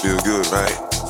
Feel good, right?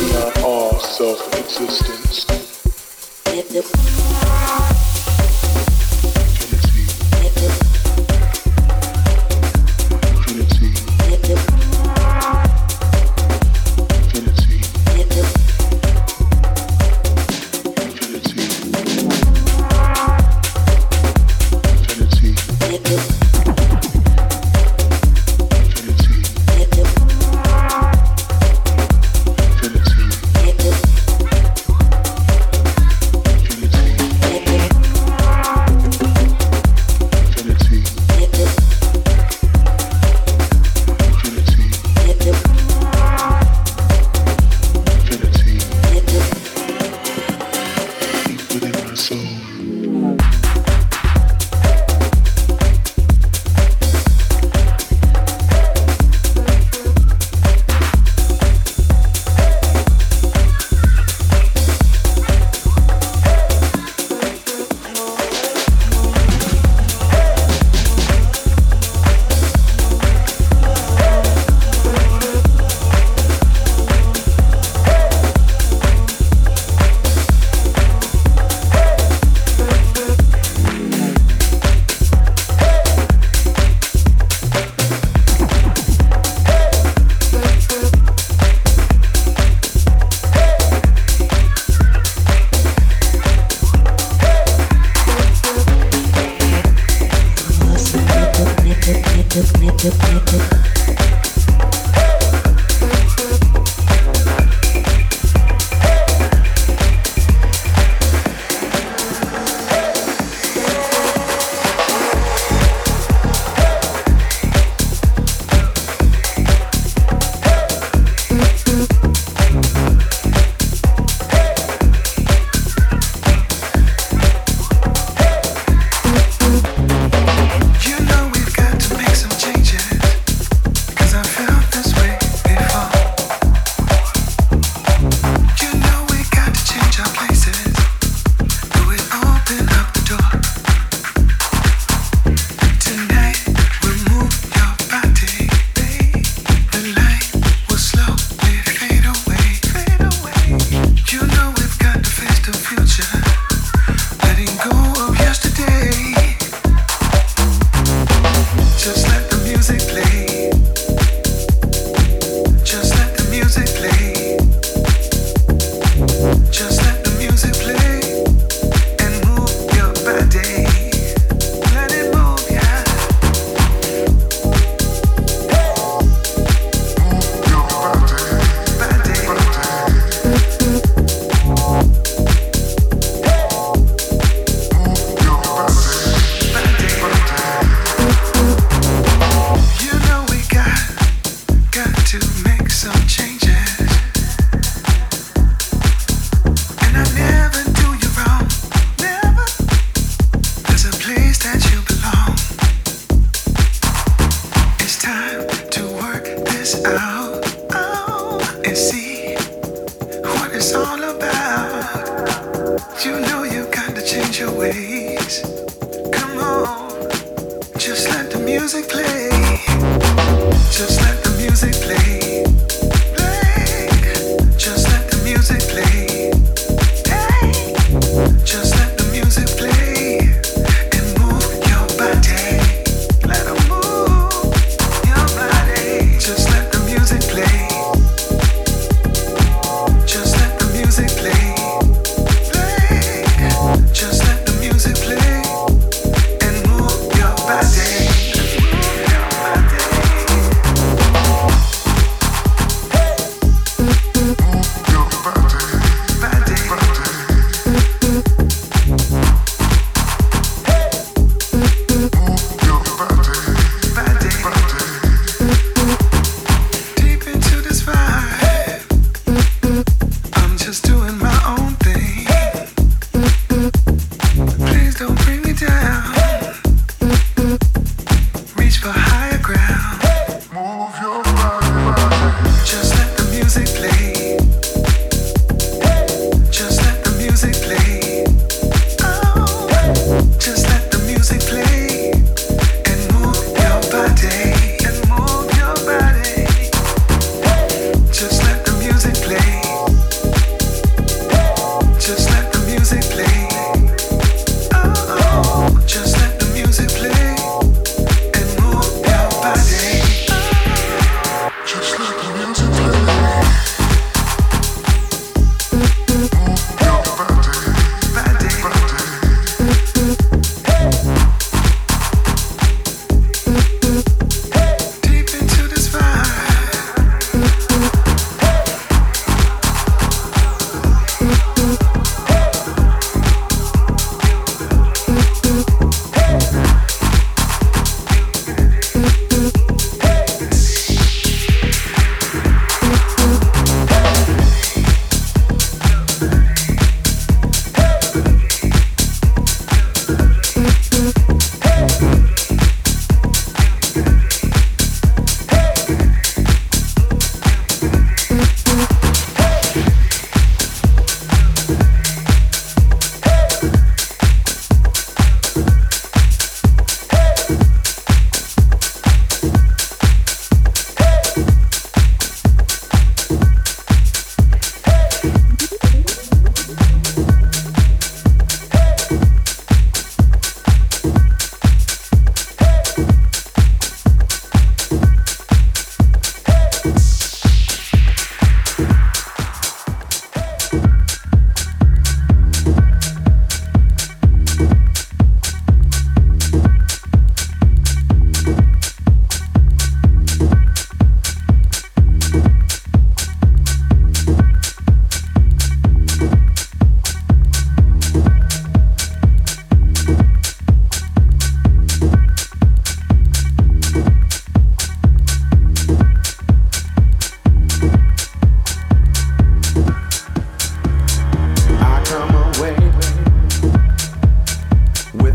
We are all self-existence.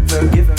the giving.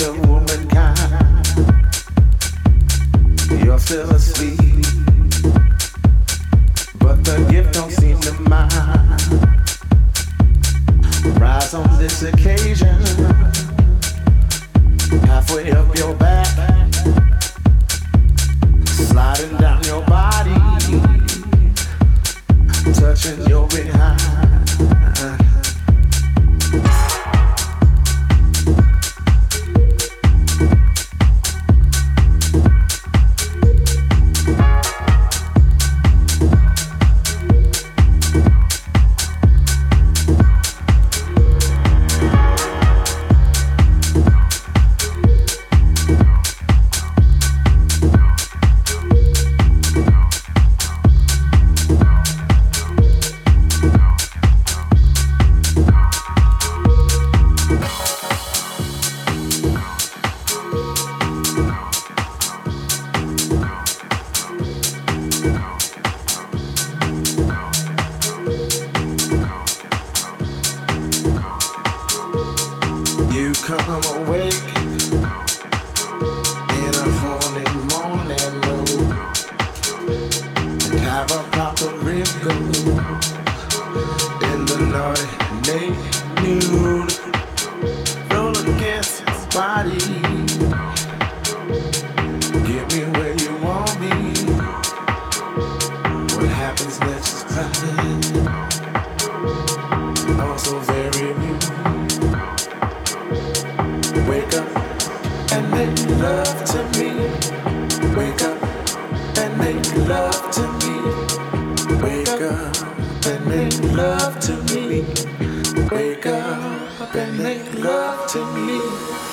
love to me.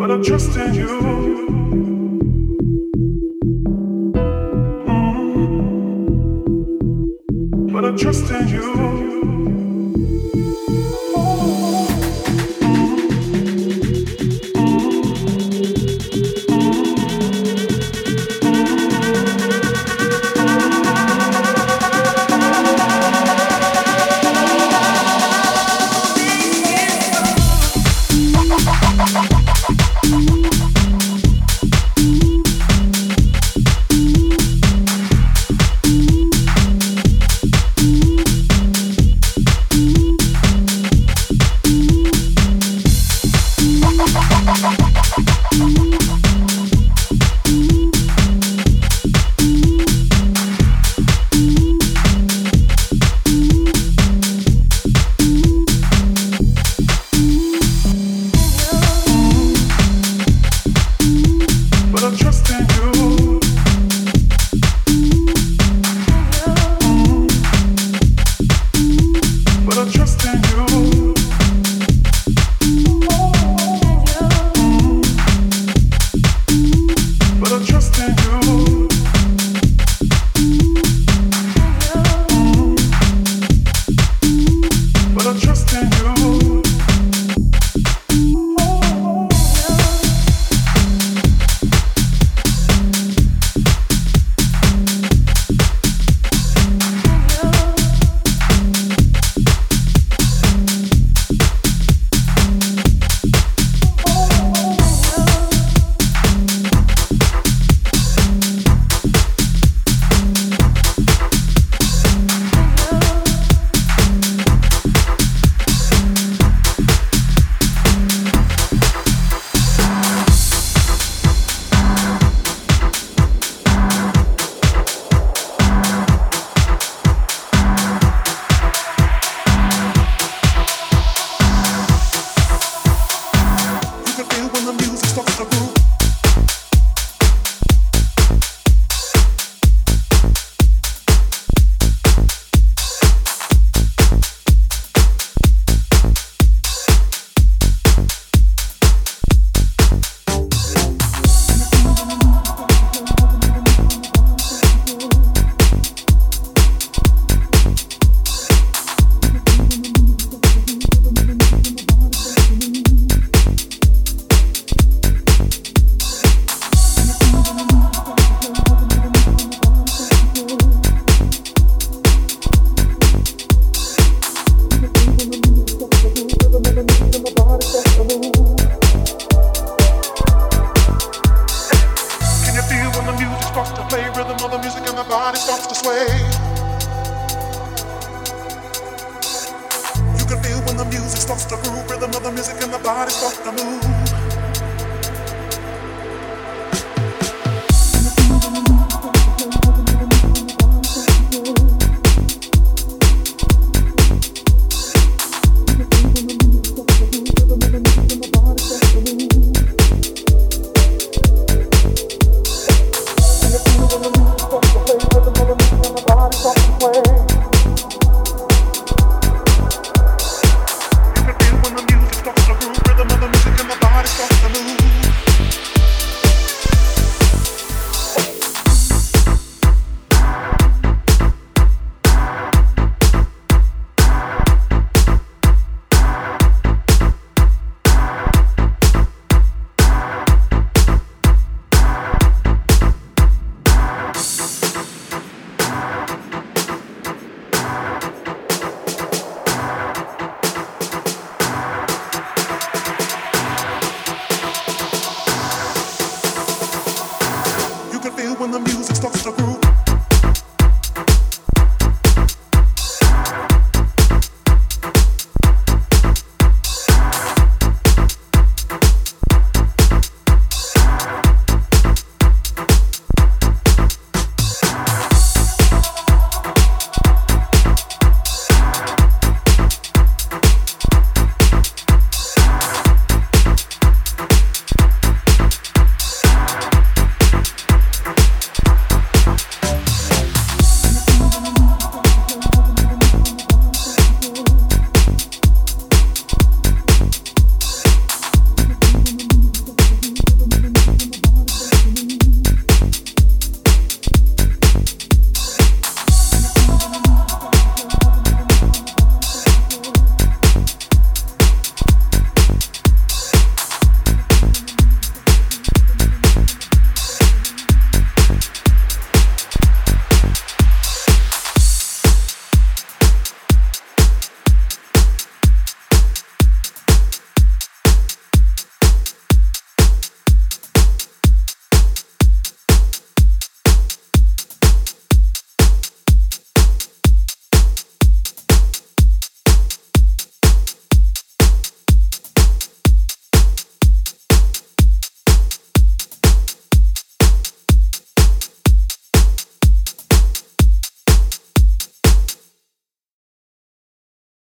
but I trust in you. Mm. But I trust in you.